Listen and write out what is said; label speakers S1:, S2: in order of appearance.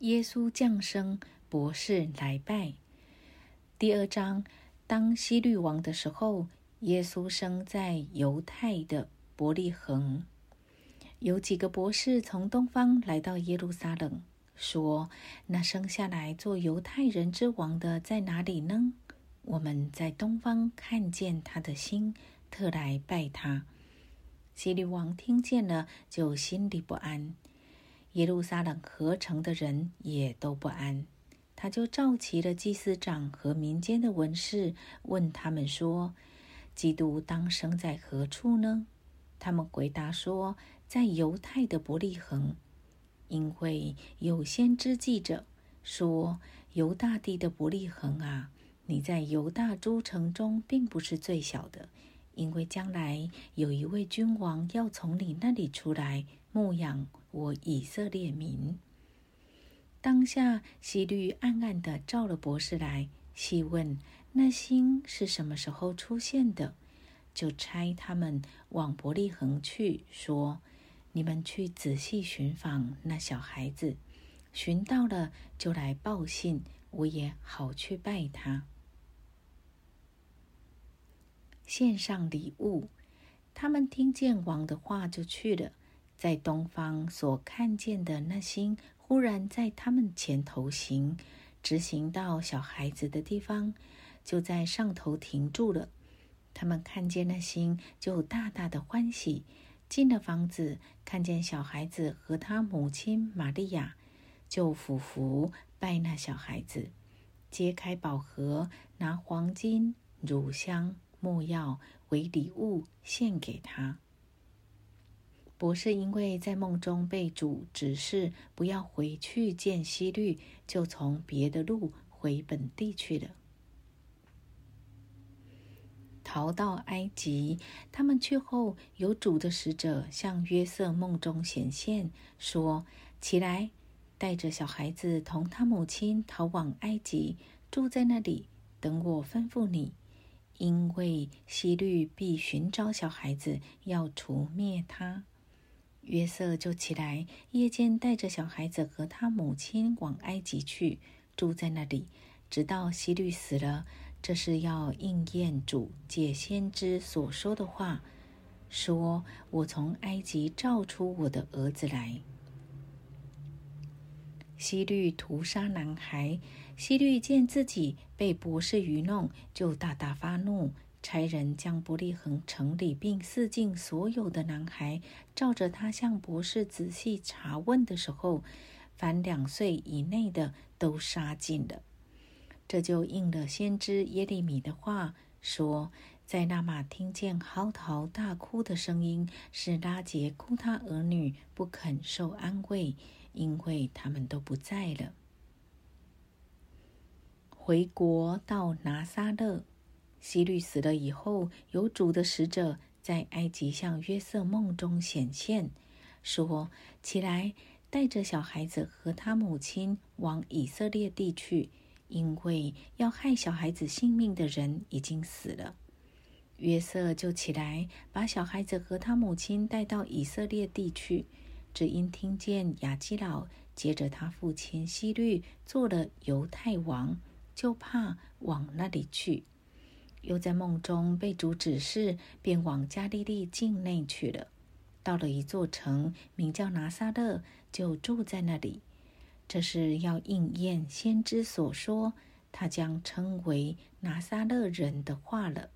S1: 耶稣降生，博士来拜。第二章，当希律王的时候，耶稣生在犹太的伯利恒。有几个博士从东方来到耶路撒冷，说：“那生下来做犹太人之王的在哪里呢？我们在东方看见他的心，特来拜他。”希律王听见了，就心里不安。耶路撒冷合成的人也都不安。他就召集了祭司长和民间的文士，问他们说：“基督当生在何处呢？”他们回答说：“在犹太的伯利恒，因为有先知记者说：‘犹大地的伯利恒啊，你在犹大诸城中并不是最小的。’”因为将来有一位君王要从你那里出来牧养我以色列民。当下希律暗暗的召了博士来，细问那星是什么时候出现的，就差他们往伯利恒去，说：“你们去仔细寻访那小孩子，寻到了就来报信，我也好去拜他。”献上礼物，他们听见王的话就去了。在东方所看见的那星，忽然在他们前头行，直行到小孩子的地方，就在上头停住了。他们看见那星，就大大的欢喜。进了房子，看见小孩子和他母亲玛利亚，就俯伏拜那小孩子，揭开宝盒，拿黄金、乳香。木药为礼物献给他。博士因为在梦中被主指示不要回去见希律，就从别的路回本地去了。逃到埃及，他们去后，有主的使者向约瑟梦中显现，说：“起来，带着小孩子同他母亲逃往埃及，住在那里，等我吩咐你。”因为希律必寻找小孩子，要除灭他。约瑟就起来，夜间带着小孩子和他母亲往埃及去，住在那里，直到希律死了。这是要应验主借先知所说的话，说：“我从埃及召出我的儿子来。”希律屠杀男孩。希律见自己被博士愚弄，就大大发怒，差人将伯利恒城里并四境所有的男孩，照着他向博士仔细查问的时候，凡两岁以内的都杀尽了。这就应了先知耶利米的话，说：“在那马听见嚎啕大哭的声音，是拉杰哭他儿女不肯受安慰，因为他们都不在了。”回国到拿撒勒，希律死了以后，有主的使者在埃及向约瑟梦中显现，说：“起来，带着小孩子和他母亲往以色列地去，因为要害小孩子性命的人已经死了。”约瑟就起来，把小孩子和他母亲带到以色列地去，只因听见雅基老接着他父亲希律做了犹太王。就怕往那里去，又在梦中被主指示，便往加利利境内去了。到了一座城，名叫拿撒勒，就住在那里。这是要应验先知所说，他将称为拿撒勒人的话了。